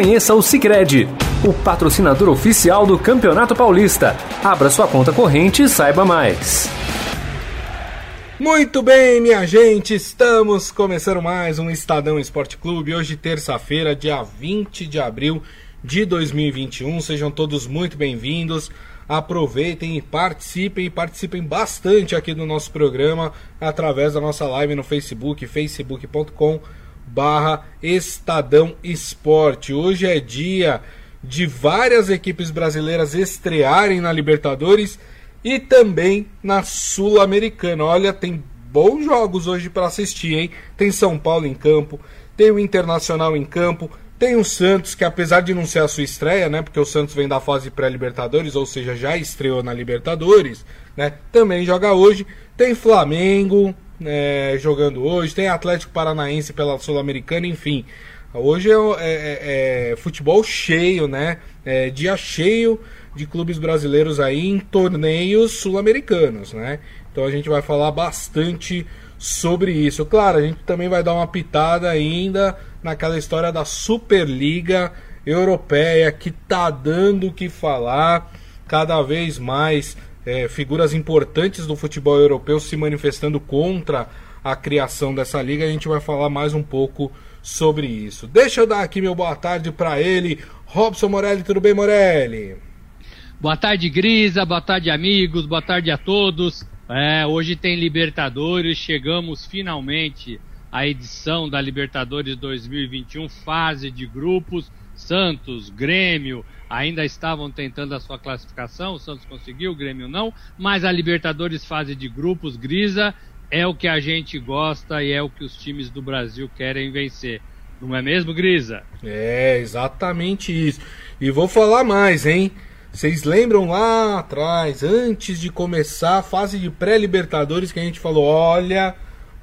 Conheça o Sicredi, o patrocinador oficial do Campeonato Paulista. Abra sua conta corrente e saiba mais. Muito bem, minha gente, estamos começando mais um Estadão Esporte Clube. Hoje, terça-feira, dia 20 de abril de 2021. Sejam todos muito bem-vindos. Aproveitem e participem, e participem bastante aqui do nosso programa através da nossa live no Facebook, facebook.com barra Estadão Esporte. Hoje é dia de várias equipes brasileiras estrearem na Libertadores e também na Sul-Americana. Olha, tem bons jogos hoje para assistir, hein? Tem São Paulo em campo, tem o Internacional em campo, tem o Santos, que apesar de não ser a sua estreia, né? Porque o Santos vem da fase pré-Libertadores, ou seja, já estreou na Libertadores, né? Também joga hoje. Tem Flamengo é, jogando hoje, tem Atlético Paranaense pela Sul-Americana, enfim. Hoje é, é, é, é futebol cheio, né? É dia cheio de clubes brasileiros aí em torneios sul-americanos, né? Então a gente vai falar bastante sobre isso. Claro, a gente também vai dar uma pitada ainda naquela história da Superliga Europeia que tá dando o que falar, cada vez mais é, figuras importantes do futebol europeu se manifestando contra a criação dessa liga. A gente vai falar mais um pouco sobre isso. Deixa eu dar aqui meu boa tarde para ele, Robson Morelli. Tudo bem, Morelli? Boa tarde, Grisa. Boa tarde, amigos. Boa tarde a todos. É, hoje tem Libertadores. Chegamos finalmente à edição da Libertadores 2021, fase de grupos. Santos, Grêmio ainda estavam tentando a sua classificação. O Santos conseguiu, o Grêmio não. Mas a Libertadores, fase de grupos, Grisa, é o que a gente gosta e é o que os times do Brasil querem vencer. Não é mesmo, Grisa? É, exatamente isso. E vou falar mais, hein? Vocês lembram lá atrás, antes de começar a fase de pré-libertadores, que a gente falou: olha,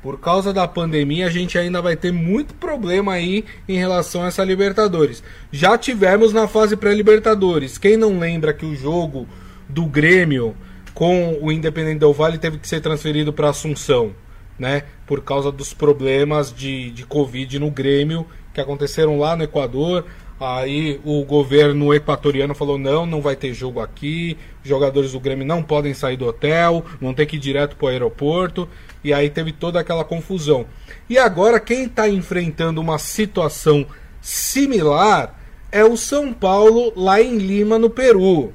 por causa da pandemia, a gente ainda vai ter muito problema aí em relação a essa Libertadores. Já tivemos na fase pré-Libertadores. Quem não lembra que o jogo do Grêmio com o Independente Del Vale teve que ser transferido para Assunção, né? Por causa dos problemas de, de Covid no Grêmio que aconteceram lá no Equador. Aí o governo equatoriano falou: não, não vai ter jogo aqui, jogadores do Grêmio não podem sair do hotel, vão ter que ir direto para o aeroporto. E aí teve toda aquela confusão. E agora quem está enfrentando uma situação similar é o São Paulo lá em Lima, no Peru.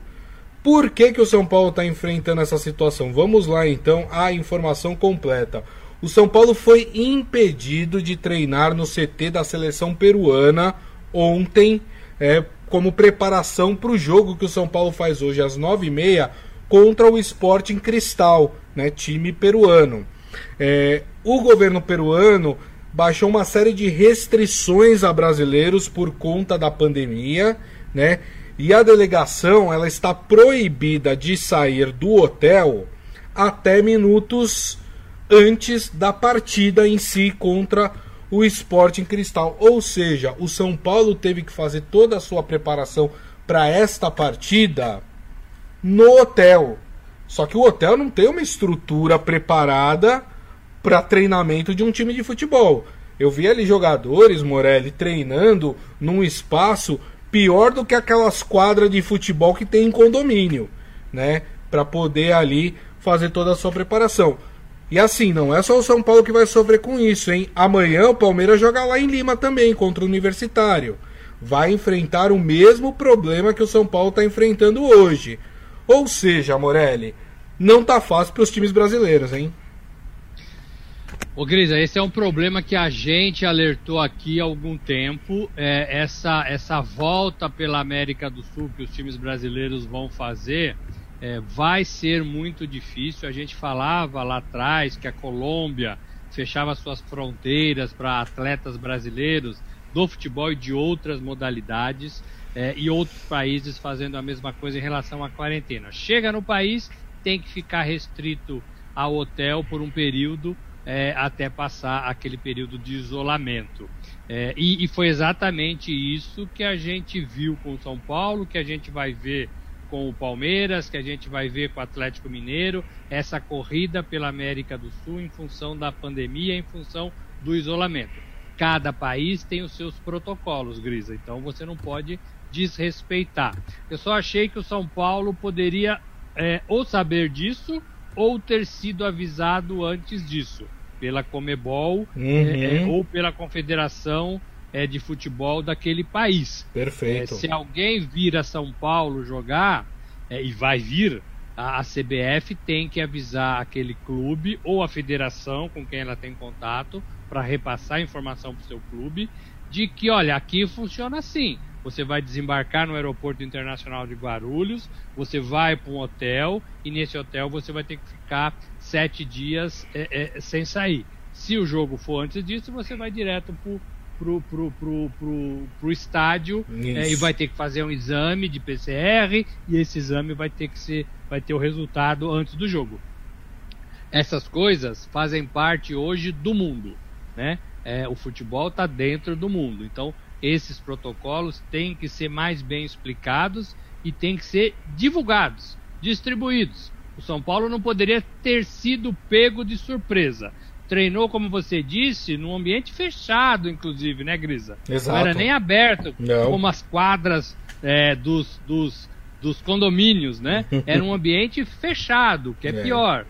Por que, que o São Paulo está enfrentando essa situação? Vamos lá então a informação completa. O São Paulo foi impedido de treinar no CT da seleção peruana ontem, é, como preparação para o jogo que o São Paulo faz hoje às 9h30 contra o Sporting Cristal, né, time peruano. É, o governo peruano baixou uma série de restrições a brasileiros por conta da pandemia, né? E a delegação ela está proibida de sair do hotel até minutos antes da partida em si contra o Sporting Cristal. Ou seja, o São Paulo teve que fazer toda a sua preparação para esta partida no hotel. Só que o hotel não tem uma estrutura preparada para treinamento de um time de futebol. Eu vi ali jogadores, Morelli, treinando num espaço pior do que aquelas quadras de futebol que tem em condomínio, né? Para poder ali fazer toda a sua preparação. E assim, não é só o São Paulo que vai sofrer com isso, hein? Amanhã o Palmeiras joga lá em Lima também, contra o Universitário. Vai enfrentar o mesmo problema que o São Paulo está enfrentando hoje. Ou seja, Morelli, não tá fácil para os times brasileiros, hein? Ô Grisa, esse é um problema que a gente alertou aqui há algum tempo. É, essa, essa volta pela América do Sul que os times brasileiros vão fazer é, vai ser muito difícil. A gente falava lá atrás que a Colômbia fechava suas fronteiras para atletas brasileiros do futebol e de outras modalidades é, e outros países fazendo a mesma coisa em relação à quarentena. Chega no país, tem que ficar restrito ao hotel por um período é, até passar aquele período de isolamento. É, e, e, foi exatamente isso que a gente viu com São Paulo, que a gente vai ver com o Palmeiras, que a gente vai ver com o Atlético Mineiro, essa corrida pela América do Sul em função da pandemia, em função do isolamento. cada país tem os seus protocolos, Grisa. Então você não pode desrespeitar. Eu só achei que o São Paulo poderia é, ou saber disso ou ter sido avisado antes disso pela Comebol uhum. é, ou pela Confederação é, de Futebol daquele país. Perfeito. É, se alguém vir a São Paulo jogar é, e vai vir, a, a CBF tem que avisar aquele clube ou a federação com quem ela tem contato para repassar a informação para o seu clube de que, olha, aqui funciona assim. Você vai desembarcar no aeroporto internacional de Guarulhos, você vai para um hotel e nesse hotel você vai ter que ficar sete dias é, é, sem sair. Se o jogo for antes disso, você vai direto pro, pro, pro, pro, pro, pro estádio é, e vai ter que fazer um exame de PCR e esse exame vai ter que ser vai ter o resultado antes do jogo. Essas coisas fazem parte hoje do mundo, né? É, o futebol está dentro do mundo, então esses protocolos têm que ser mais bem explicados e têm que ser divulgados, distribuídos. O São Paulo não poderia ter sido pego de surpresa treinou, como você disse, num ambiente fechado, inclusive, né, Grisa? Exato. Não era nem aberto, Não. como as quadras é, dos, dos, dos condomínios, né? Era um ambiente fechado, que é, é. pior.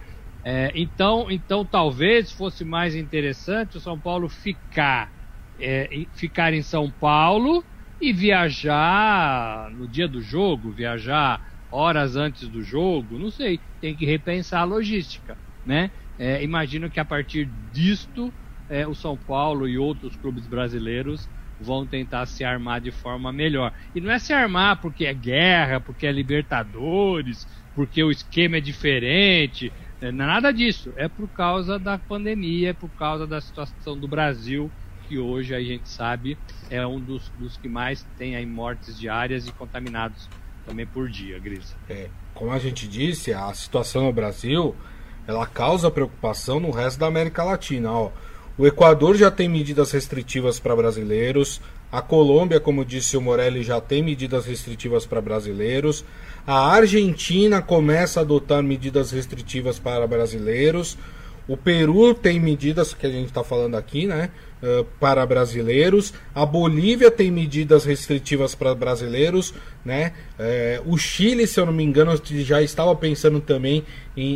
É, então, então, talvez fosse mais interessante o São Paulo ficar, é, ficar em São Paulo e viajar no dia do jogo, viajar horas antes do jogo, não sei, tem que repensar a logística, né? É, imagino que a partir disto, é, o São Paulo e outros clubes brasileiros vão tentar se armar de forma melhor. E não é se armar porque é guerra, porque é Libertadores, porque o esquema é diferente, é, é nada disso. É por causa da pandemia, é por causa da situação do Brasil, que hoje a gente sabe é um dos, dos que mais tem aí mortes diárias e contaminados também por dia, Gris. É, como a gente disse, a situação no Brasil ela causa preocupação no resto da América Latina. Ó. O Equador já tem medidas restritivas para brasileiros. A Colômbia, como disse o Morelli, já tem medidas restritivas para brasileiros. A Argentina começa a adotar medidas restritivas para brasileiros. O Peru tem medidas que a gente está falando aqui, né? Uh, para brasileiros. A Bolívia tem medidas restritivas para brasileiros, né? Uh, o Chile, se eu não me engano, já estava pensando também em,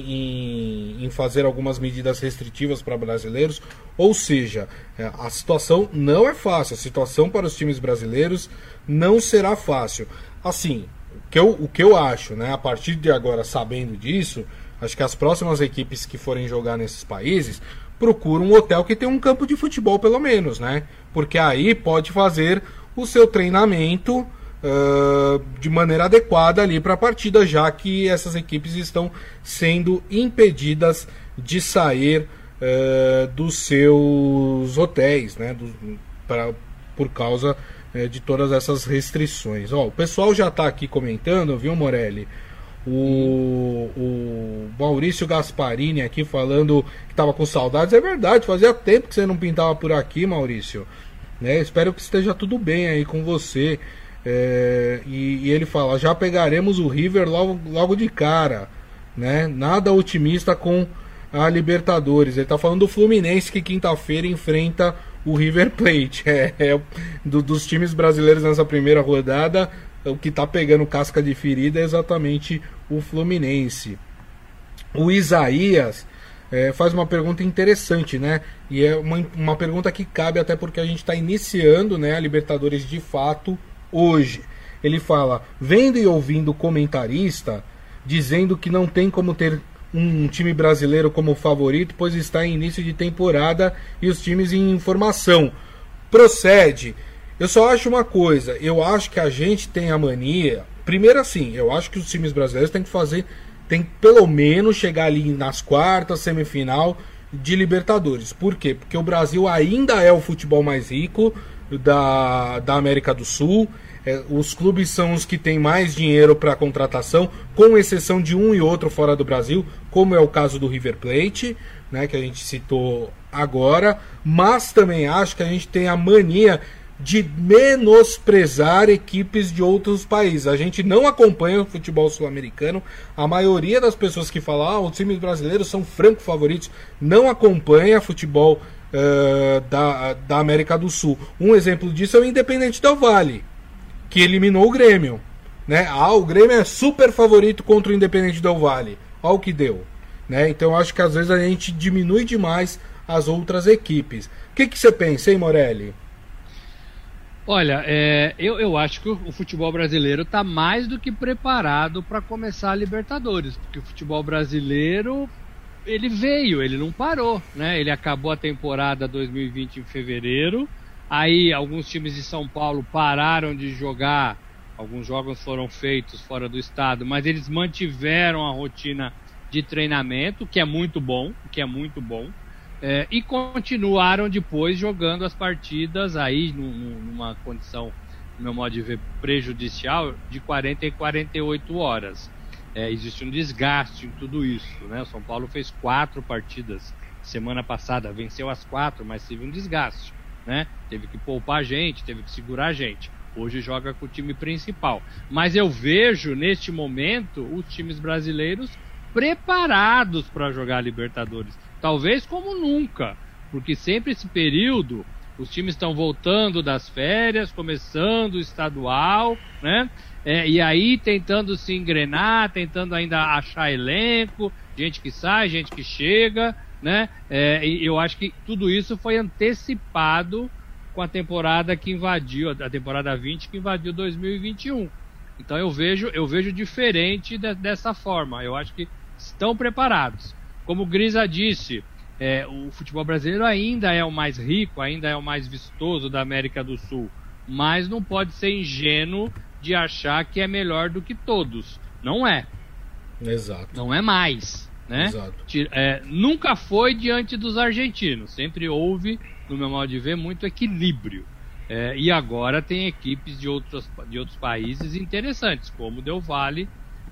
em, em fazer algumas medidas restritivas para brasileiros. Ou seja, uh, a situação não é fácil. A situação para os times brasileiros não será fácil. Assim, o que eu, o que eu acho, né? A partir de agora, sabendo disso Acho que as próximas equipes que forem jogar nesses países procuram um hotel que tem um campo de futebol, pelo menos, né? Porque aí pode fazer o seu treinamento uh, de maneira adequada ali para a partida, já que essas equipes estão sendo impedidas de sair uh, dos seus hotéis, né? Do, pra, por causa uh, de todas essas restrições. Ó, o pessoal já está aqui comentando, viu, Morelli? O, o Maurício Gasparini aqui falando que estava com saudades. É verdade, fazia tempo que você não pintava por aqui, Maurício. Né? Espero que esteja tudo bem aí com você. É, e, e, ele fala: já pegaremos o River logo, logo de cara. Né? Nada otimista com a Libertadores. Ele está falando do Fluminense que quinta-feira enfrenta o River Plate. É, é do, dos times brasileiros nessa primeira rodada, o que está pegando casca de ferida é exatamente o Fluminense. O Isaías é, faz uma pergunta interessante, né? E é uma, uma pergunta que cabe até porque a gente está iniciando né, a Libertadores de fato hoje. Ele fala: vendo e ouvindo comentarista dizendo que não tem como ter um time brasileiro como favorito, pois está em início de temporada e os times em formação. Procede. Eu só acho uma coisa, eu acho que a gente tem a mania. Primeiro assim, eu acho que os times brasileiros têm que fazer. Tem que pelo menos chegar ali nas quartas, semifinal de Libertadores. Por quê? Porque o Brasil ainda é o futebol mais rico da, da América do Sul. É, os clubes são os que têm mais dinheiro para contratação, com exceção de um e outro fora do Brasil, como é o caso do River Plate, né, que a gente citou agora. Mas também acho que a gente tem a mania de menosprezar equipes de outros países. A gente não acompanha o futebol sul-americano. A maioria das pessoas que falam, ah, os times brasileiros são franco favoritos, não acompanha futebol uh, da, da América do Sul. Um exemplo disso é o Independente Del Vale, que eliminou o Grêmio. Né? Ah, o Grêmio é super favorito contra o Independente Del Vale. Olha o que deu. Né? Então acho que às vezes a gente diminui demais as outras equipes. O que, que você pensa, hein, Morelli? Olha, é, eu, eu acho que o, futebol brasileiro está mais do que preparado para começar a Libertadores, porque o futebol brasileiro ele veio, ele não parou, né? Ele acabou a temporada 2020 em fevereiro, aí alguns times de São Paulo pararam de jogar, alguns jogos foram feitos fora do estado, mas eles mantiveram a rotina de treinamento, que é muito bom, que é muito bom. É, e continuaram depois jogando as partidas aí numa condição, no meu modo de ver, prejudicial de 40 e 48 horas. É, existe um desgaste em tudo isso. Né? O São Paulo fez quatro partidas semana passada, venceu as quatro, mas teve um desgaste. Né? Teve que poupar a gente, teve que segurar a gente. Hoje joga com o time principal. Mas eu vejo neste momento os times brasileiros preparados para jogar Libertadores. Talvez como nunca, porque sempre esse período os times estão voltando das férias, começando o estadual, né? É, e aí tentando se engrenar, tentando ainda achar elenco, gente que sai, gente que chega, né? É, eu acho que tudo isso foi antecipado com a temporada que invadiu, a temporada 20 que invadiu 2021. Então eu vejo, eu vejo diferente de, dessa forma. Eu acho que estão preparados. Como o Grisa disse, é, o futebol brasileiro ainda é o mais rico, ainda é o mais vistoso da América do Sul, mas não pode ser ingênuo de achar que é melhor do que todos. Não é. Exato. Não é mais. Né? Exato. É, nunca foi diante dos argentinos. Sempre houve, no meu modo de ver, muito equilíbrio. É, e agora tem equipes de outros, de outros países interessantes, como o Del Valle,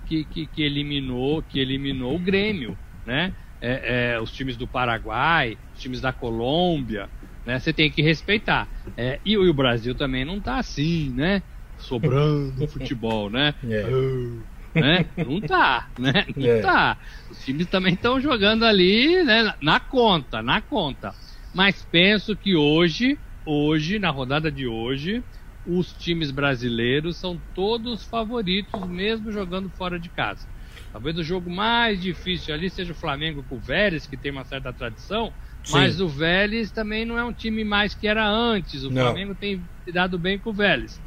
que, que, que eliminou que eliminou o Grêmio, né? É, é, os times do Paraguai, os times da Colômbia, né? Você tem que respeitar. É, e, o Brasil também não tá assim, né? Sobrando futebol, né? É. Uh, né? Não tá, né? Não é. tá. Os times também estão jogando ali, né? Na conta, na conta. Mas penso que hoje, hoje, na rodada de hoje, os times brasileiros são todos favoritos, mesmo jogando fora de casa. Talvez o jogo mais difícil ali seja o Flamengo com o Vélez, que tem uma certa tradição, Sim. mas o Vélez também não é um time mais que era antes. O não. Flamengo tem dado bem com o Vélez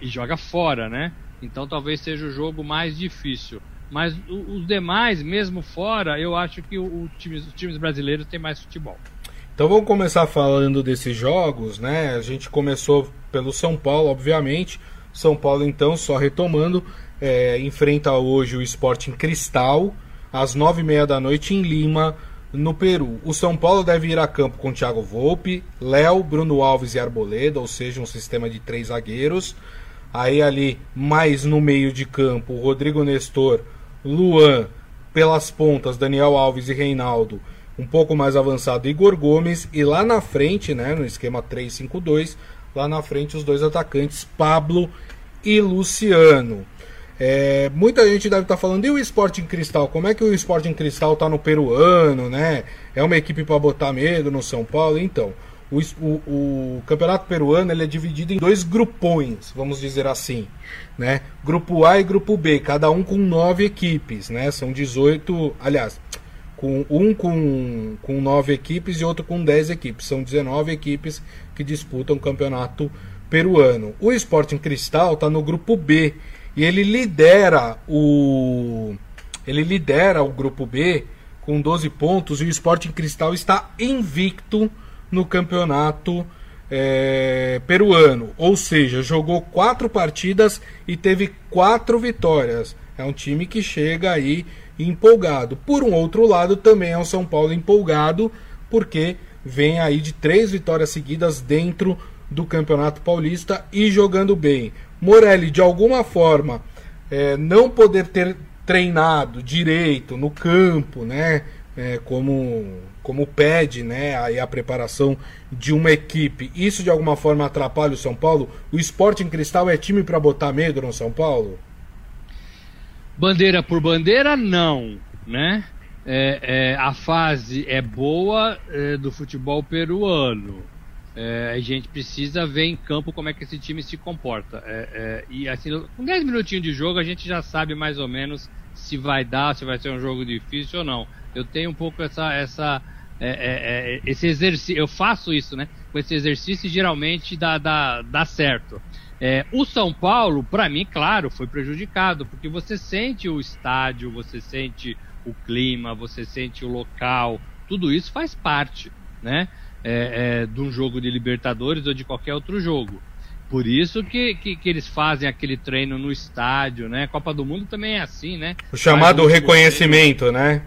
e joga fora, né? Então talvez seja o jogo mais difícil. Mas os demais, mesmo fora, eu acho que o, time, os times brasileiros têm mais futebol. Então vamos começar falando desses jogos, né? A gente começou pelo São Paulo, obviamente. São Paulo, então, só retomando, é, enfrenta hoje o Sporting Cristal, às nove e meia da noite em Lima, no Peru. O São Paulo deve ir a campo com Thiago Volpe, Léo, Bruno Alves e Arboleda, ou seja, um sistema de três zagueiros. Aí ali, mais no meio de campo, Rodrigo Nestor, Luan, pelas pontas, Daniel Alves e Reinaldo um pouco mais avançado Igor Gomes e lá na frente, né, no esquema 3-5-2, lá na frente os dois atacantes Pablo e Luciano. É, muita gente deve estar tá falando, e o Sporting Cristal? Como é que o Sporting Cristal está no peruano, né? É uma equipe para botar medo no São Paulo? Então, o, o, o, campeonato peruano ele é dividido em dois grupões, vamos dizer assim, né? Grupo A e Grupo B, cada um com nove equipes, né? São 18, aliás, com um com, com nove equipes e outro com dez equipes. São 19 equipes que disputam o campeonato peruano. O Sporting Cristal está no grupo B e ele lidera o ele lidera o grupo B com 12 pontos e o Sporting Cristal está invicto no campeonato é, peruano, ou seja, jogou quatro partidas e teve quatro vitórias. É um time que chega aí empolgado. Por um outro lado, também é um São Paulo empolgado, porque vem aí de três vitórias seguidas dentro do Campeonato Paulista e jogando bem. Morelli, de alguma forma, é, não poder ter treinado direito no campo, né? É, como, como pede né, a, a preparação de uma equipe. Isso de alguma forma atrapalha o São Paulo? O esporte em cristal é time para botar medo no São Paulo? Bandeira por bandeira, não, né? é, é, a fase é boa é, do futebol peruano. É, a gente precisa ver em campo como é que esse time se comporta. É, é, e assim, com 10 minutinhos de jogo, a gente já sabe mais ou menos se vai dar, se vai ser um jogo difícil ou não. Eu tenho um pouco essa. essa esse exercício, eu faço isso, né? Com esse exercício geralmente dá, dá, dá certo. É, o São Paulo, para mim, claro, foi prejudicado, porque você sente o estádio, você sente o clima, você sente o local, tudo isso faz parte, né? É, é, de um jogo de Libertadores ou de qualquer outro jogo. Por isso que, que, que, eles fazem aquele treino no estádio, né? Copa do Mundo também é assim, né? O chamado o reconhecimento, treino, né?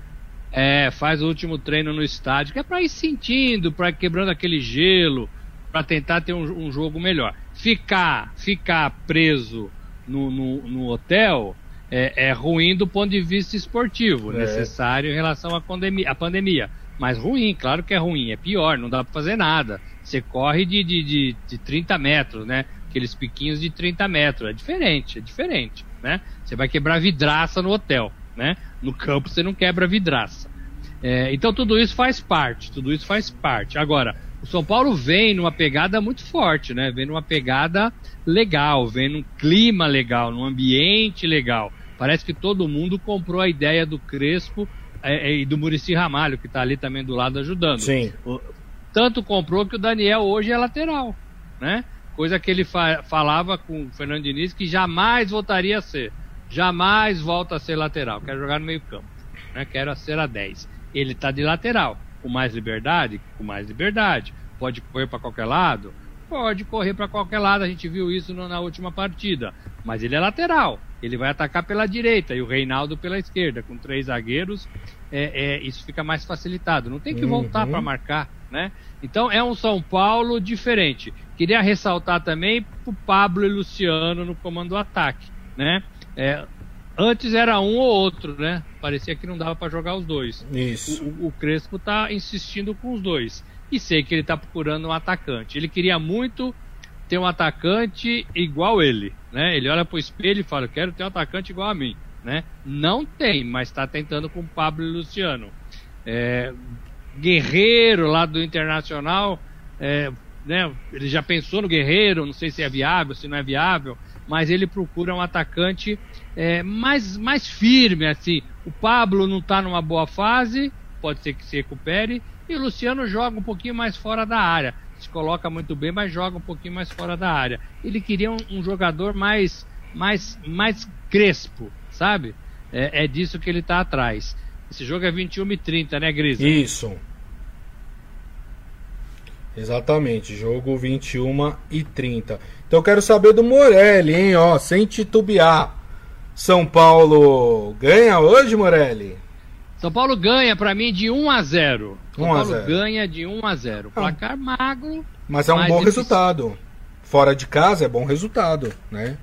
É, faz o último treino no estádio, que é para ir sentindo, para quebrando aquele gelo, para tentar ter um, um, jogo melhor. Ficar, ficar preso no, no, no hotel é, é, ruim do ponto de vista esportivo, é. necessário em relação à pandemia, à pandemia. Mas ruim, claro que é ruim, é pior, não dá para fazer nada. Você corre de, de, de, de 30 metros, né? Aqueles piquinhos de 30 metros. É diferente, é diferente, né? Você vai quebrar vidraça no hotel, né? No campo você não quebra vidraça. É, então tudo isso faz parte, tudo isso faz parte. Agora, o São Paulo vem numa pegada muito forte, né? Vem numa pegada legal, vem num clima legal, num ambiente legal. Parece que todo mundo comprou a ideia do Crespo e do Murici Ramalho, que está ali também do lado ajudando. Sim. Tanto comprou que o Daniel hoje é lateral, né? Coisa que ele fa falava com o Fernando Diniz que jamais voltaria a ser. Jamais volta a ser lateral. Quero jogar no meio campo. Né? Quero ser a 10. Ele está de lateral com mais liberdade? Com mais liberdade. Pode correr para qualquer lado? Pode correr para qualquer lado, a gente viu isso no, na última partida. Mas ele é lateral, ele vai atacar pela direita e o Reinaldo pela esquerda. Com três zagueiros, é, é isso fica mais facilitado. Não tem que voltar uhum. para marcar, né? Então é um São Paulo diferente. Queria ressaltar também o Pablo e Luciano no comando do ataque, né? É, Antes era um ou outro, né? Parecia que não dava para jogar os dois. Isso. O, o, Crespo tá insistindo com os dois. E sei que ele tá procurando um atacante. Ele queria muito ter um atacante igual ele, né? Ele olha pro espelho e fala: "Quero ter um atacante igual a mim", né? Não tem, mas está tentando com o Pablo e Luciano. É, Guerreiro lá do Internacional, é, né? Ele já pensou no Guerreiro, não sei se é viável, se não é viável, mas ele procura um atacante é, mais, mais firme, assim. O Pablo não está numa boa fase, pode ser que se recupere, e o Luciano joga um pouquinho mais fora da área. Se coloca muito bem, mas joga um pouquinho mais fora da área. Ele queria um, um jogador mais, mais, mais crespo, sabe? É, é disso que ele está atrás. Esse jogo é 21 e 30, né, Grisa? Isso. Exatamente, jogo 21 e 30. Então eu quero saber do Morelli, hein, ó, sem titubear. São Paulo ganha hoje, Morelli? São Paulo ganha para mim de 1 a 0. São 1 Paulo 0. ganha de 1 a 0. Ah. Placar magro. Mas é um bom resultado. Fora de casa é bom resultado, né?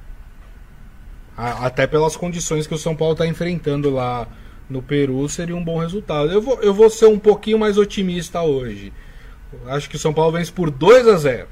Até pelas condições que o São Paulo está enfrentando lá no Peru, seria um bom resultado. Eu vou, eu vou ser um pouquinho mais otimista hoje. Acho que o São Paulo vence por 2 a 0.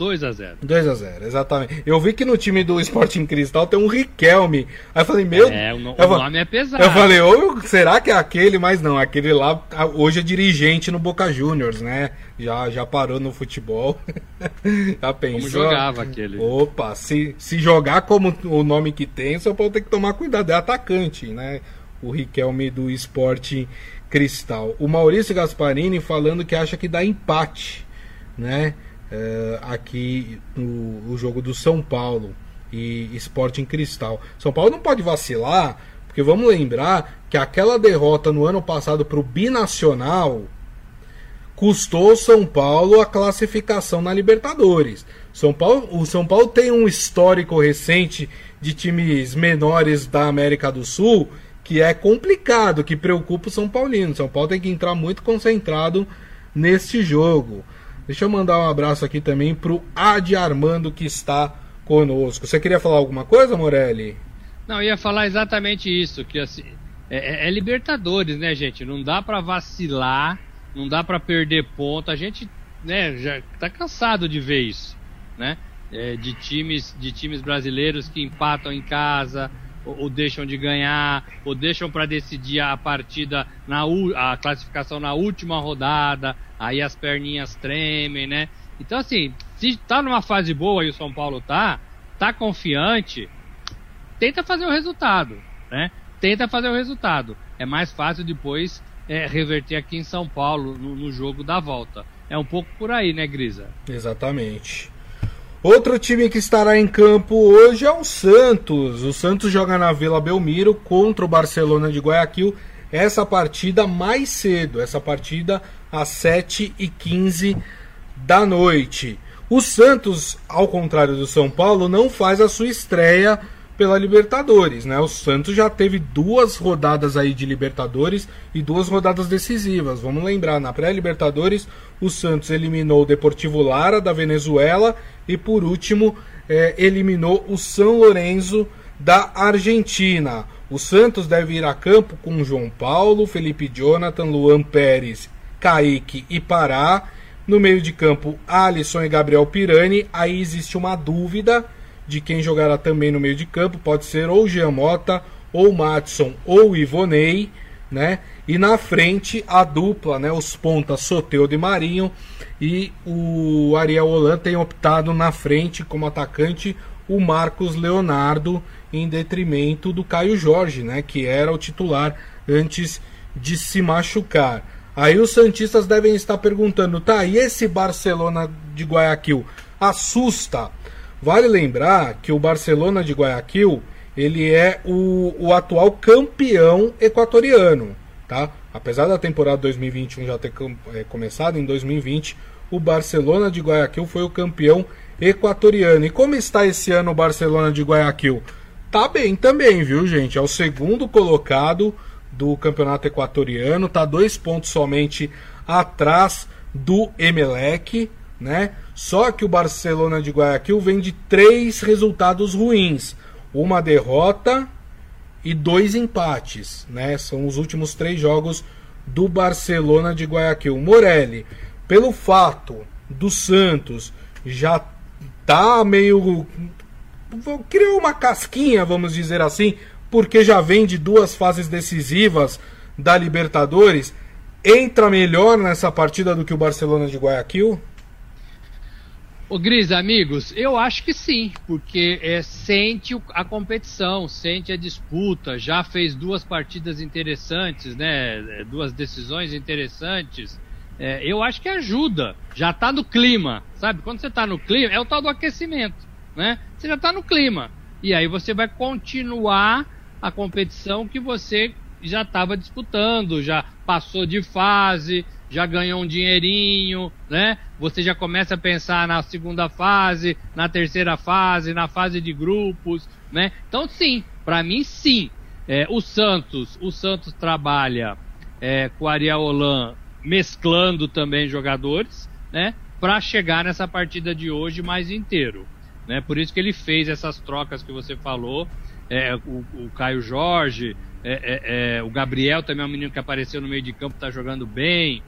2 a 0 2 a 0 exatamente. Eu vi que no time do Sporting Cristal tem um Riquelme. Aí eu falei, meu. É, o, no, o nome é pesado. Eu falei, ou será que é aquele? Mas não, aquele lá hoje é dirigente no Boca Juniors, né? Já, já parou no futebol. já pensou? Como jogava aquele? Opa, se, se jogar como o nome que tem, só pode ter que tomar cuidado. É atacante, né? O Riquelme do Sporting Cristal. O Maurício Gasparini falando que acha que dá empate, né? Uh, aqui no, no jogo do São Paulo e Sporting Cristal. São Paulo não pode vacilar, porque vamos lembrar que aquela derrota no ano passado para o Binacional custou São Paulo a classificação na Libertadores. São Paulo, o São Paulo tem um histórico recente de times menores da América do Sul que é complicado, que preocupa o São Paulino. São Paulo tem que entrar muito concentrado neste jogo. Deixa eu mandar um abraço aqui também pro Adi Armando que está conosco. Você queria falar alguma coisa, Morelli? Não, ia falar exatamente isso, que assim, é, é, é Libertadores, né, gente? Não dá para vacilar, não dá para perder ponto. A gente, né, já tá cansado de ver isso, né? É, de times, de times brasileiros que empatam em casa, ou, deixam de ganhar, ou deixam para decidir a partida na a classificação na última rodada, aí as perninhas tremem, né? Então assim, se tá numa fase boa e o São Paulo tá, tá confiante, tenta fazer o resultado, né? Tenta fazer o resultado. É mais fácil depois é, reverter aqui em São Paulo no, no jogo da volta. É um pouco por aí, né, Grisa? Exatamente. Outro time que estará em campo hoje é o Santos. O Santos joga na Vila Belmiro contra o Barcelona de Guayaquil. Essa partida mais cedo, essa partida às 7h15 da noite. O Santos, ao contrário do São Paulo, não faz a sua estreia pela Libertadores, né? O Santos já teve duas rodadas aí de Libertadores e duas rodadas decisivas. Vamos lembrar, na pré-Libertadores, o Santos eliminou o Deportivo Lara da Venezuela e por último é, eliminou o São Lourenço da Argentina. O Santos deve ir a campo com João Paulo, Felipe Jonathan, Luan Pérez, Kaique e Pará. No meio de campo, Alisson e Gabriel Pirani. Aí existe uma dúvida de quem jogará também no meio de campo. Pode ser ou Giamota, ou Matson, ou Ivonei, né? E na frente a dupla, né? Os pontas Soteudo e Marinho. E o Ariel Holan tem optado na frente como atacante o Marcos Leonardo em detrimento do Caio Jorge, né? Que era o titular antes de se machucar. Aí os Santistas devem estar perguntando, tá, e esse Barcelona de Guayaquil assusta? Vale lembrar que o Barcelona de Guayaquil ele é o, o atual campeão equatoriano, tá? Apesar da temporada 2021 já ter é, começado, em 2020 o Barcelona de Guayaquil foi o campeão equatoriano. E como está esse ano o Barcelona de Guayaquil? Tá bem também, viu, gente? É o segundo colocado do campeonato equatoriano, tá dois pontos somente atrás do Emelec, né? Só que o Barcelona de Guayaquil vem de três resultados ruins, uma derrota e dois empates, né? São os últimos três jogos do Barcelona de Guayaquil. Morelli, pelo fato do Santos já tá meio criou uma casquinha, vamos dizer assim, porque já vem de duas fases decisivas da Libertadores, entra melhor nessa partida do que o Barcelona de Guayaquil? Ô Gris, amigos, eu acho que sim, porque é, sente a competição, sente a disputa, já fez duas partidas interessantes, né? Duas decisões interessantes. É, eu acho que ajuda, já tá no clima, sabe? Quando você tá no clima, é o tal do aquecimento, né? Você já tá no clima. E aí você vai continuar a competição que você já estava disputando, já passou de fase, já ganhou um dinheirinho, né? Você já começa a pensar na segunda fase, na terceira fase, na fase de grupos, né? Então sim, para mim sim. É, o Santos, o Santos trabalha é, com o Ariel Holan mesclando também jogadores, né? Para chegar nessa partida de hoje mais inteiro, né? Por isso que ele fez essas trocas que você falou, é, o, o Caio Jorge, é, é, é, o Gabriel também é um menino que apareceu no meio de campo, tá jogando bem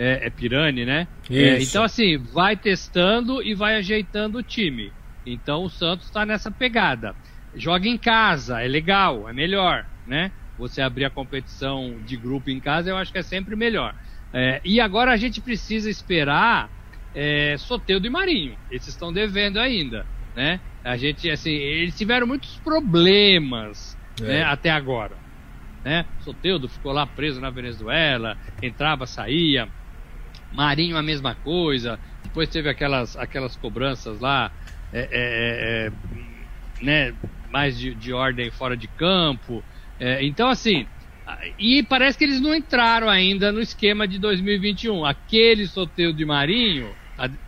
é, é Pirani, né? É, então, assim, vai testando e vai ajeitando o time. Então, o Santos está nessa pegada. Joga em casa, é legal, é melhor, né? Você abrir a competição de grupo em casa, eu acho que é sempre melhor. É, e agora a gente precisa esperar é, Soteudo e Marinho. Esses estão devendo ainda, né? A gente, assim, eles tiveram muitos problemas é. né, até agora. Né? Soteudo ficou lá preso na Venezuela, entrava, saía. Marinho a mesma coisa. Depois teve aquelas, aquelas cobranças lá, é, é, é, é né, mais de, de, ordem fora de campo. É, então, assim, e parece que eles não entraram ainda no esquema de 2021. Aquele sorteio de Marinho,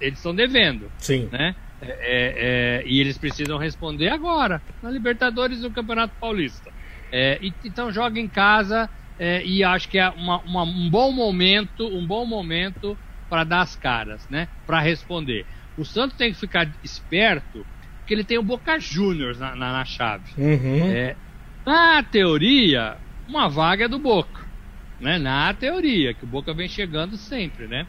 eles estão devendo. Sim. Né? É, e eles precisam responder agora, na Libertadores e no Campeonato Paulista. E, então joga em casa é, e acho que é uma, uma, um bom momento, um bom momento para dar as caras, né? Para responder. O Santos tem que ficar esperto, porque ele tem o Boca Juniors na, na, na chave. Uhum. É, na teoria, uma vaga é do Boca, né? Na teoria, que o Boca vem chegando sempre, né?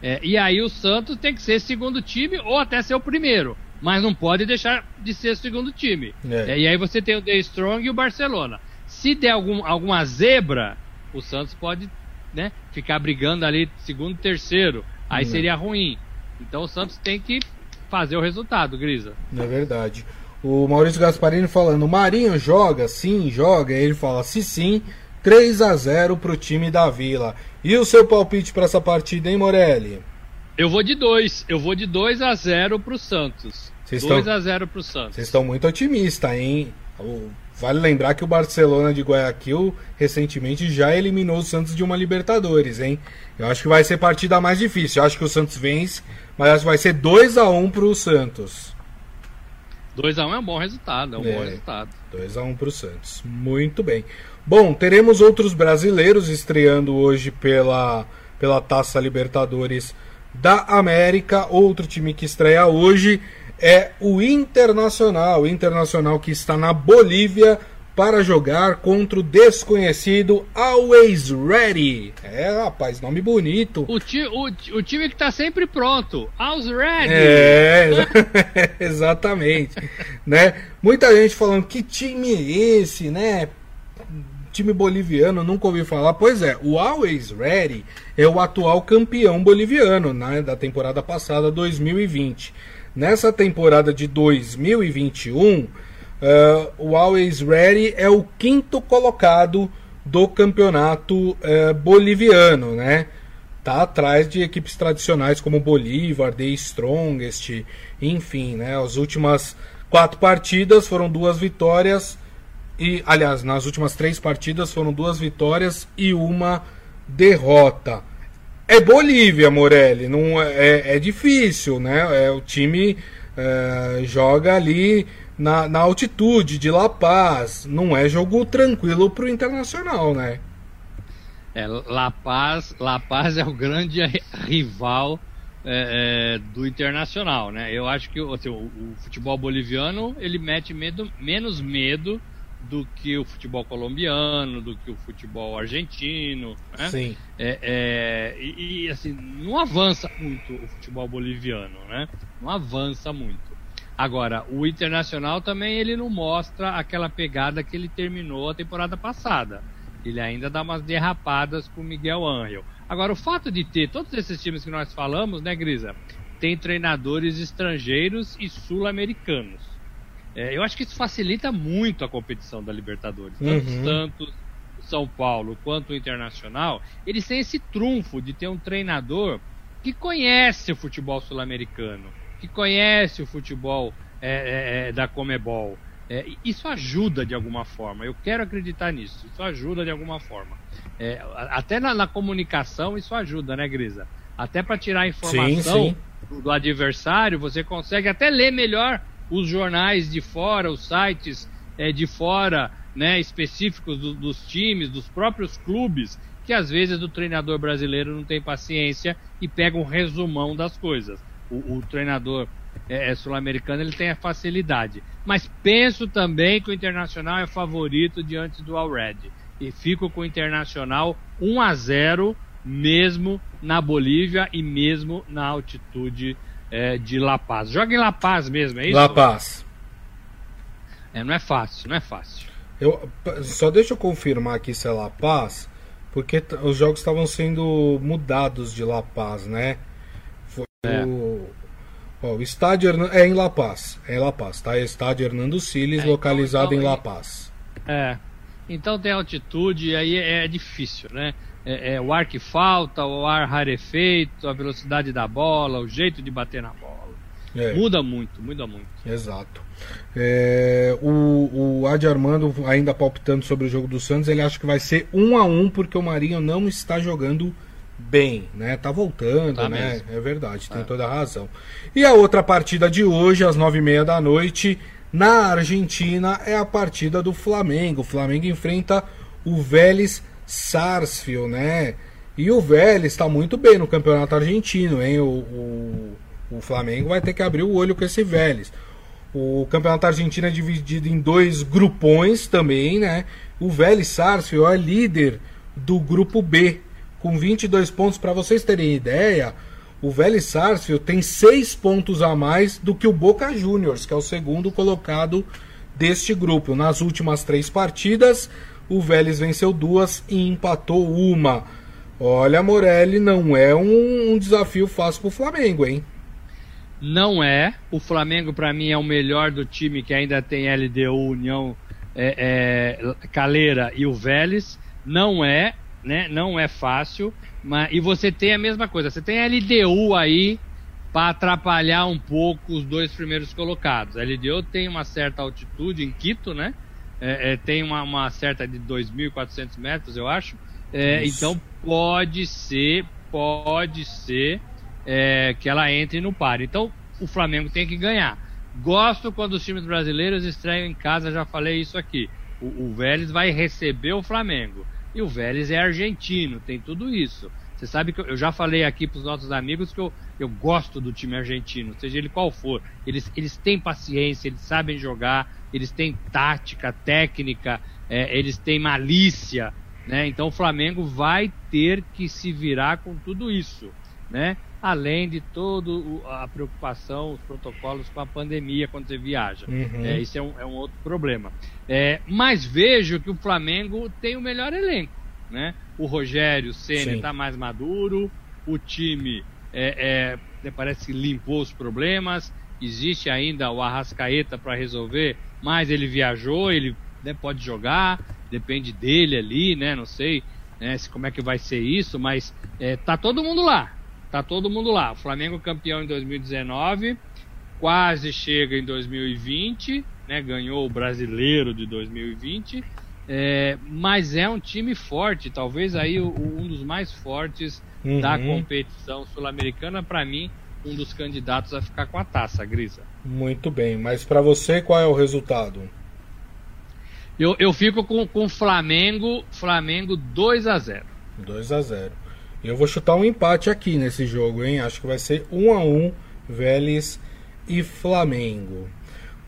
É, e aí o Santos tem que ser segundo time ou até ser o primeiro. mas não pode deixar de ser segundo time. É. É, e aí você tem o The Strong e o Barcelona. Se der algum, alguma zebra, o Santos pode né, ficar brigando ali segundo, terceiro. Aí não. seria ruim. Então o Santos tem que fazer o resultado, Grisa. É verdade. O Maurício Gasparini falando, o Marinho joga? Sim, joga. Ele fala, se sim, 3 a 0 pro time da Vila. E o seu palpite para essa partida, hein, Morelli? Eu vou de 2. Eu vou de 2 a 0 pro Santos. 2 a 0 pro Santos. Vocês estão muito otimistas, hein? Vale lembrar que o Barcelona de Guayaquil recentemente já eliminou o Santos de uma Libertadores, hein? Eu acho que vai ser partida mais difícil. Eu acho que o Santos vence, mas acho que vai ser 2 a 1 pro Santos. 2x1 é um bom resultado, é um é, bom resultado. 2x1 pro Santos. Muito bem. Bom, teremos outros brasileiros estreando hoje pela, pela Taça Libertadores da América. Outro time que estreia hoje é o Internacional. O Internacional que está na Bolívia para jogar contra o desconhecido Always Ready. É, rapaz, nome bonito. O, ti, o, o time que está sempre pronto. Always Ready. É, exatamente. né? Muita gente falando que time é esse, né? Time boliviano, nunca ouvi falar. Pois é, o Always Ready é o atual campeão boliviano né, da temporada passada, 2020. Nessa temporada de 2021, uh, o Always Ready é o quinto colocado do campeonato uh, boliviano, né? Tá atrás de equipes tradicionais como Bolívar, The Strongest, enfim, né? As últimas quatro partidas foram duas vitórias e, aliás, nas últimas três partidas foram duas vitórias e uma derrota. É Bolívia, Morelli, não é, é, é difícil, né? É, o time é, joga ali na, na altitude de La Paz, não é jogo tranquilo para o Internacional, né? É, La Paz, La Paz é o grande rival é, é, do Internacional, né? Eu acho que assim, o, o, futebol boliviano ele mete medo, menos medo do que o futebol colombiano, do que o futebol argentino. Né? Sim. É, é, e, e, assim, não avança muito o futebol boliviano, né? Não avança muito. Agora, o Internacional também ele não mostra aquela pegada que ele terminou a temporada passada. Ele ainda dá umas derrapadas com o Miguel Angel. Agora, o fato de ter todos esses times que nós falamos, né, Grisa? Tem treinadores estrangeiros e sul-americanos. É, eu acho que isso facilita muito a competição da Libertadores. Tanto uhum. Santos, São Paulo quanto o Internacional, eles têm esse trunfo de ter um treinador que conhece o futebol sul-americano, que conhece o futebol é, é, é da Comebol. É, isso ajuda de alguma forma. Eu quero acreditar nisso. Isso ajuda de alguma forma. É, até na, na, comunicação isso ajuda, né, Grisa? Até para tirar informação sim, sim. Do, do adversário, você consegue até ler melhor os jornais de fora, os sites é, de fora, né, específicos do, dos times, dos próprios clubes, que às vezes o treinador brasileiro não tem paciência e pega um resumão das coisas. O, o treinador é, é sul-americano ele tem a facilidade. Mas penso também que o Internacional é favorito diante do Alred. E fico com o Internacional 1 a 0 mesmo na Bolívia e mesmo na altitude é, de La Paz. Joga em La Paz mesmo, é isso? La Paz. É, não é fácil, não é fácil. Eu, só deixa eu confirmar aqui se é La Paz, porque os jogos estavam sendo mudados de La Paz, né? Foi é. o, ó, o estádio é em La Paz, é em La Paz, tá? É estádio Hernando Siles, é, então, localizado então, em La Paz. É. Então tem altitude e aí é difícil, né? É, é, o ar que falta, o ar rarefeito, a velocidade da bola, o jeito de bater na bola. É. Muda muito, muda muito. Exato. É, o, o Adi Armando, ainda palpitando sobre o jogo do Santos, ele acha que vai ser um a um porque o Marinho não está jogando bem, né? Tá voltando, tá né? Mesmo. É verdade, tem é. toda a razão. E a outra partida de hoje, às nove e meia da noite, na Argentina, é a partida do Flamengo. O Flamengo enfrenta o Vélez Sarsfield, né? E o Vélez está muito bem no campeonato argentino, hein? O, o, o, Flamengo vai ter que abrir o olho com esse Vélez. O campeonato argentino é dividido em dois grupões também, né? O Vélez Sarsfield é líder do grupo B, com 22 pontos. Para vocês terem ideia, o Vélez Sarsfield tem seis pontos a mais do que o Boca Juniors, que é o segundo colocado deste grupo. Nas últimas três partidas, o Vélez venceu duas e empatou uma. Olha, Morelli, não é um, um desafio fácil para o Flamengo, hein? Não é. O Flamengo, para mim, é o melhor do time que ainda tem LDU, União é, é, Caleira e o Vélez. Não é, né? Não é fácil. Mas, e você tem a mesma coisa. Você tem LDU aí para atrapalhar um pouco os dois primeiros colocados. A LDU tem uma certa altitude em Quito, né? É, é, tem uma, uma, certa de 2.400 metros, eu acho. É, então pode ser, pode ser é, que ela entre no par. Então o Flamengo tem que ganhar. Gosto quando os times brasileiros estreiam em casa, já falei isso aqui. O, o Vélez vai receber o Flamengo. E o Vélez é argentino, tem tudo isso. Você sabe que eu, já falei aqui para os nossos amigos que eu, eu gosto do time argentino, seja ele qual for. Eles, eles têm paciência, eles sabem jogar, eles têm tática, técnica, é, eles têm malícia. Né? Então o Flamengo vai ter que se virar com tudo isso. Né? além de toda a preocupação, os protocolos com a pandemia quando você viaja. Uhum. É, isso é um, é um, outro problema. É, mas vejo que o Flamengo tem o melhor elenco. Né? O Rogério Senna está mais maduro, o time é, é, parece que limpou os problemas, existe ainda o Arrascaeta para resolver, mas ele viajou, ele né, pode jogar, depende dele ali, né? Não sei né, se, como é que vai ser isso, mas é, tá todo mundo lá. Tá todo mundo lá. O Flamengo campeão em 2019, quase chega em 2020, né? Ganhou o brasileiro de 2020. É, mas é um time forte, talvez aí o, um dos mais fortes uhum. da competição sul-americana, para mim, um dos candidatos a ficar com a taça, Grisa. Muito bem, mas para você qual é o resultado? Eu, eu fico com o Flamengo, Flamengo 2 a 0. 2 a 0. Eu vou chutar um empate aqui nesse jogo, hein? Acho que vai ser 1 a 1 Vélez e Flamengo.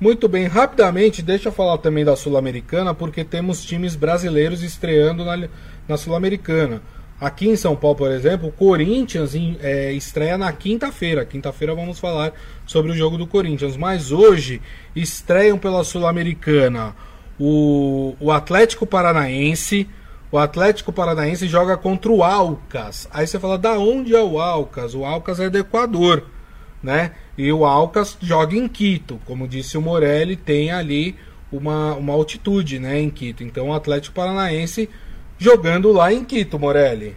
Muito bem, rapidamente, deixa eu falar também da Sul-Americana, porque temos times brasileiros estreando na, na Sul-Americana. Aqui em São Paulo, por exemplo, o Corinthians é, estreia na quinta-feira. Quinta-feira vamos falar sobre o jogo do Corinthians. Mas hoje estreiam pela Sul-Americana o, o Atlético Paranaense, o Atlético Paranaense joga contra o Alcas. Aí você fala, da onde é o Alcas? O Alcas é do Equador, né? E o Alcas joga em Quito. Como disse o Morelli, tem ali uma, uma altitude, né, em Quito. Então o Atlético Paranaense jogando lá em Quito, Morelli.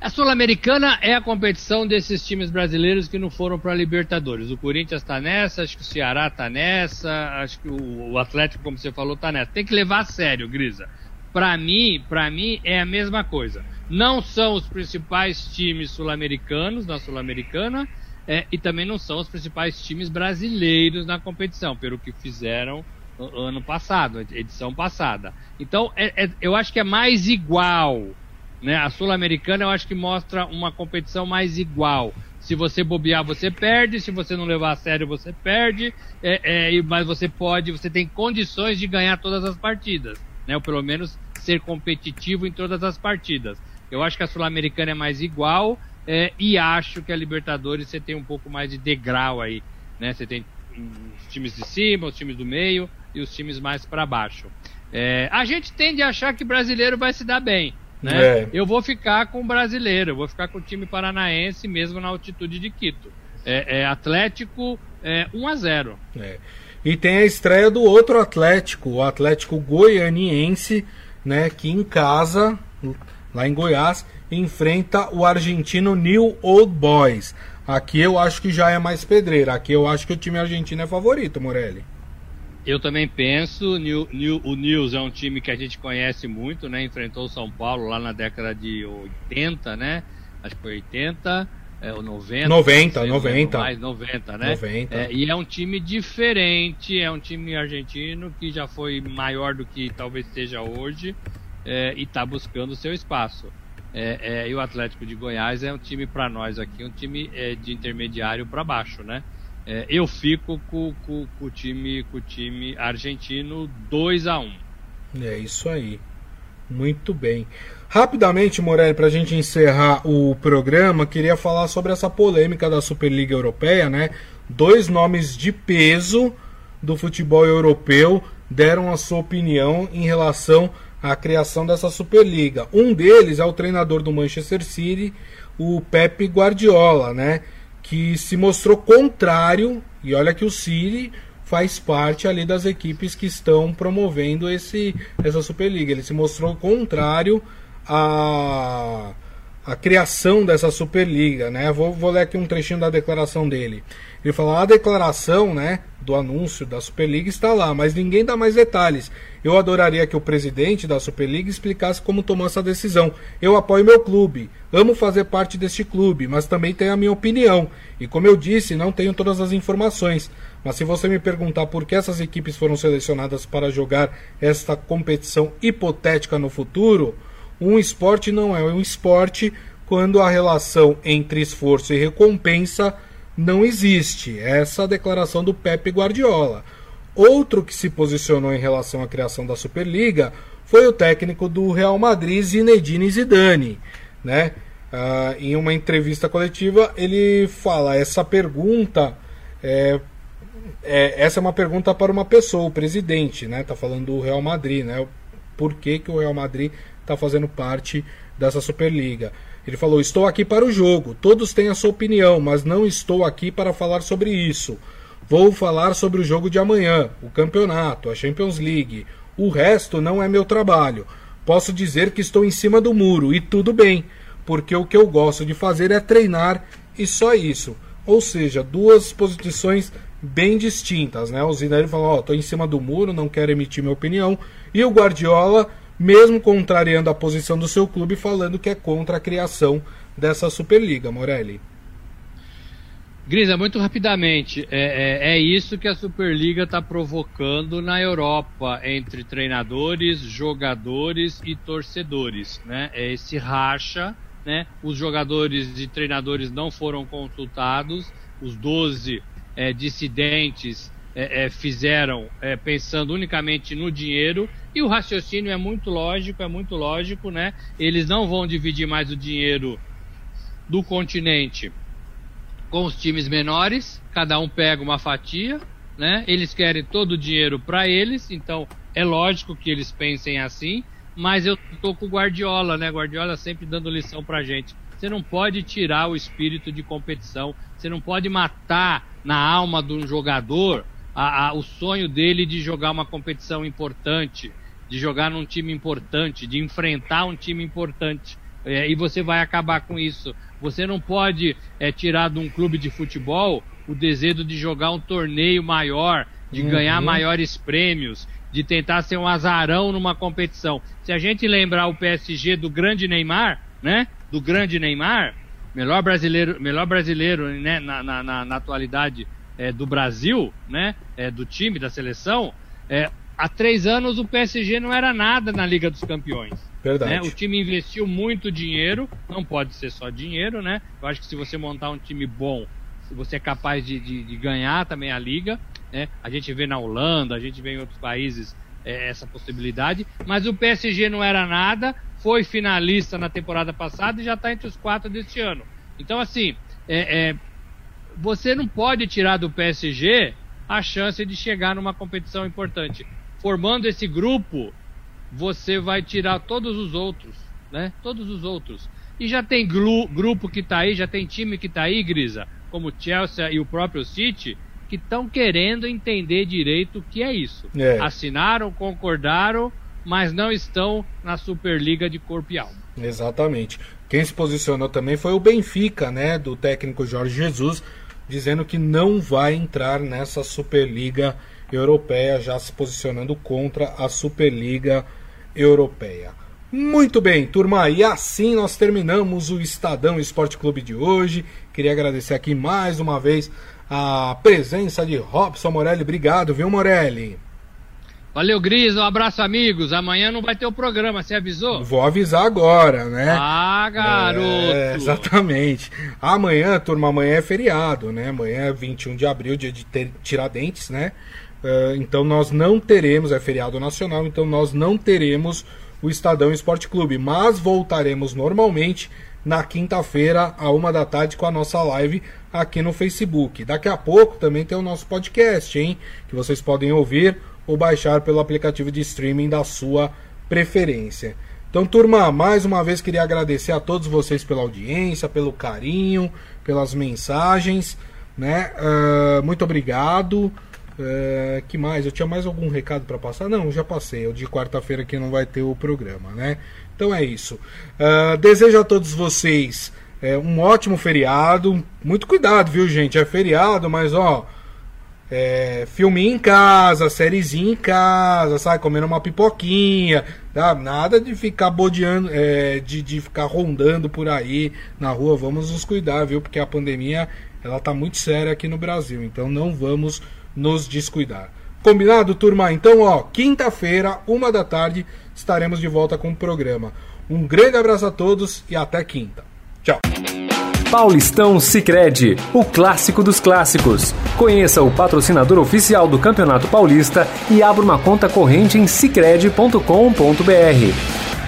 A Sul-Americana é a competição desses times brasileiros que não foram para a Libertadores. O Corinthians está nessa, acho que o Ceará está nessa, acho que o Atlético, como você falou, está nessa. Tem que levar a sério, Grisa para mim, para mim é a mesma coisa. Não são os principais times sul-americanos na sul-americana é, e também não são os principais times brasileiros na competição, pelo que fizeram ano passado, edição passada. Então, é, é, eu acho que é mais igual. Né? A Sul-Americana eu acho que mostra uma competição mais igual. Se você bobear, você perde. Se você não levar a sério, você perde. É, é, mas você pode, você tem condições de ganhar todas as partidas né? Ou pelo menos ser competitivo em todas as partidas. Eu acho que a Sul-Americana é mais igual é, e acho que a Libertadores você tem um pouco mais de degrau aí, né? Você tem os times de cima, os times do meio e os times mais para baixo. É, a gente tende a achar que brasileiro vai se dar bem. Né? É. Eu vou ficar com o brasileiro, eu vou ficar com o time paranaense mesmo na altitude de Quito. É, é Atlético é, 1 a 0 é. E tem a estreia do outro Atlético, o Atlético Goianiense, né, que em casa, lá em Goiás, enfrenta o argentino New Old Boys. Aqui eu acho que já é mais pedreira. Aqui eu acho que o time argentino é favorito, Morelli. Eu também penso. New, New, o News é um time que a gente conhece muito, né? Enfrentou o São Paulo lá na década de 80, né? Acho que foi 80 é, o 90. 90, 90. Mais 90, né? 90. É, e é um time diferente, é um time argentino que já foi maior do que talvez seja hoje é, e está buscando o seu espaço. É, é, e o Atlético de Goiás é um time para nós aqui, um time é, de intermediário para baixo, né? eu fico com, com, com, o time, com o time argentino 2 a 1 É isso aí. Muito bem. Rapidamente, Morelli, para a gente encerrar o programa, queria falar sobre essa polêmica da Superliga Europeia, né? Dois nomes de peso do futebol europeu deram a sua opinião em relação à criação dessa Superliga. Um deles é o treinador do Manchester City, o Pepe Guardiola, né? Que se mostrou contrário, e olha que o City faz parte ali das equipes que estão promovendo esse, essa Superliga. Ele se mostrou contrário a, a criação dessa Superliga, né? Vou, vou ler aqui um trechinho da declaração dele. Ele falou: a declaração, né, do anúncio da Superliga está lá, mas ninguém dá mais detalhes. Eu adoraria que o presidente da Superliga explicasse como tomou essa decisão. Eu apoio meu clube, amo fazer parte deste clube, mas também tenho a minha opinião. E como eu disse, não tenho todas as informações. Mas se você me perguntar por que essas equipes foram selecionadas para jogar esta competição hipotética no futuro, um esporte não é um esporte quando a relação entre esforço e recompensa não existe. Essa é a declaração do Pepe Guardiola. Outro que se posicionou em relação à criação da Superliga foi o técnico do Real Madrid, Zinedine Zidane. Né? Ah, em uma entrevista coletiva, ele fala: essa pergunta é, é, essa é uma pergunta para uma pessoa, o presidente, né? Tá falando do Real Madrid, né? Por que, que o Real Madrid está fazendo parte dessa Superliga. Ele falou: Estou aqui para o jogo, todos têm a sua opinião, mas não estou aqui para falar sobre isso. Vou falar sobre o jogo de amanhã, o campeonato, a Champions League. O resto não é meu trabalho. Posso dizer que estou em cima do muro e tudo bem, porque o que eu gosto de fazer é treinar e só isso. Ou seja, duas posições bem distintas, né? O Zidane falou: "Ó, oh, tô em cima do muro, não quero emitir minha opinião", e o Guardiola mesmo contrariando a posição do seu clube, falando que é contra a criação dessa Superliga, Morelli. Grisa, muito rapidamente, é, é, é isso que a Superliga está provocando na Europa entre treinadores, jogadores e torcedores, né? É esse racha, né? Os jogadores e treinadores não foram consultados, os 12 é, dissidentes é, é, fizeram é, pensando unicamente no dinheiro e o raciocínio é muito lógico, é muito lógico, né? Eles não vão dividir mais o dinheiro do continente com os times menores, cada um pega uma fatia, né? Eles querem todo o dinheiro para eles, então é lógico que eles pensem assim, mas eu tô com o Guardiola, né? Guardiola sempre dando lição pra gente. Você não pode tirar o espírito de competição, você não pode matar na alma de um jogador a, a, o sonho dele de jogar uma competição importante, de jogar num time importante, de enfrentar um time importante. É, e você vai acabar com isso. Você não pode é, tirar de um clube de futebol o desejo de jogar um torneio maior, de uhum. ganhar maiores prêmios, de tentar ser um azarão numa competição. Se a gente lembrar o PSG do grande Neymar, né? Do grande Neymar, melhor brasileiro, melhor brasileiro né? na, na, na, na atualidade é, do Brasil, né, é, do time, da seleção, é, há três anos o PSG não era nada na Liga dos Campeões. Verdade. Né? O time investiu muito dinheiro, não pode ser só dinheiro, né? Eu acho que se você montar um time bom, você é capaz de, de, de ganhar também a liga. Né? A gente vê na Holanda, a gente vê em outros países é, essa possibilidade. Mas o PSG não era nada, foi finalista na temporada passada e já está entre os quatro deste ano. Então, assim, é, é, você não pode tirar do PSG a chance de chegar numa competição importante. Formando esse grupo, você vai tirar todos os outros, né? Todos os outros. E já tem grupo que está aí, já tem time que está aí, Grisa, como Chelsea e o próprio City, que estão querendo entender direito o que é isso. É. Assinaram, concordaram, mas não estão na Superliga de corpo e alma. Exatamente. Quem se posicionou também foi o Benfica, né, do técnico Jorge Jesus, dizendo que não vai entrar nessa Superliga Europeia, já se posicionando contra a Superliga Europeia. Muito bem, turma, e assim nós terminamos o Estadão Esporte Clube de hoje. Queria agradecer aqui mais uma vez a presença de Robson Morelli. Obrigado, viu, Morelli? Valeu, Gris. Um abraço, amigos. Amanhã não vai ter o programa, você avisou? Vou avisar agora, né? Ah, garoto! É, exatamente. Amanhã, turma, amanhã é feriado, né? Amanhã é 21 de abril, dia de Tiradentes, né? Uh, então nós não teremos, é feriado nacional, então nós não teremos o Estadão Esporte Clube. Mas voltaremos normalmente na quinta-feira, à uma da tarde, com a nossa live aqui no Facebook. Daqui a pouco também tem o nosso podcast, hein? Que vocês podem ouvir ou baixar pelo aplicativo de streaming da sua preferência. Então, turma, mais uma vez queria agradecer a todos vocês pela audiência, pelo carinho, pelas mensagens, né? Uh, muito obrigado. Uh, que mais? Eu tinha mais algum recado para passar? Não, já passei. O de quarta-feira que não vai ter o programa, né? Então é isso. Uh, desejo a todos vocês é, um ótimo feriado. Muito cuidado, viu, gente? É feriado, mas ó. É, filminho em casa, sériezinha em casa, sabe? Comendo uma pipoquinha. Tá? Nada de ficar bodeando, é, de, de ficar rondando por aí na rua. Vamos nos cuidar, viu? Porque a pandemia ela tá muito séria aqui no Brasil. Então não vamos nos descuidar. Combinado, turma? Então, ó, quinta-feira, uma da tarde, estaremos de volta com o programa. Um grande abraço a todos e até quinta. Tchau. Paulistão Sicredi, o clássico dos clássicos. Conheça o patrocinador oficial do Campeonato Paulista e abra uma conta corrente em sicredi.com.br.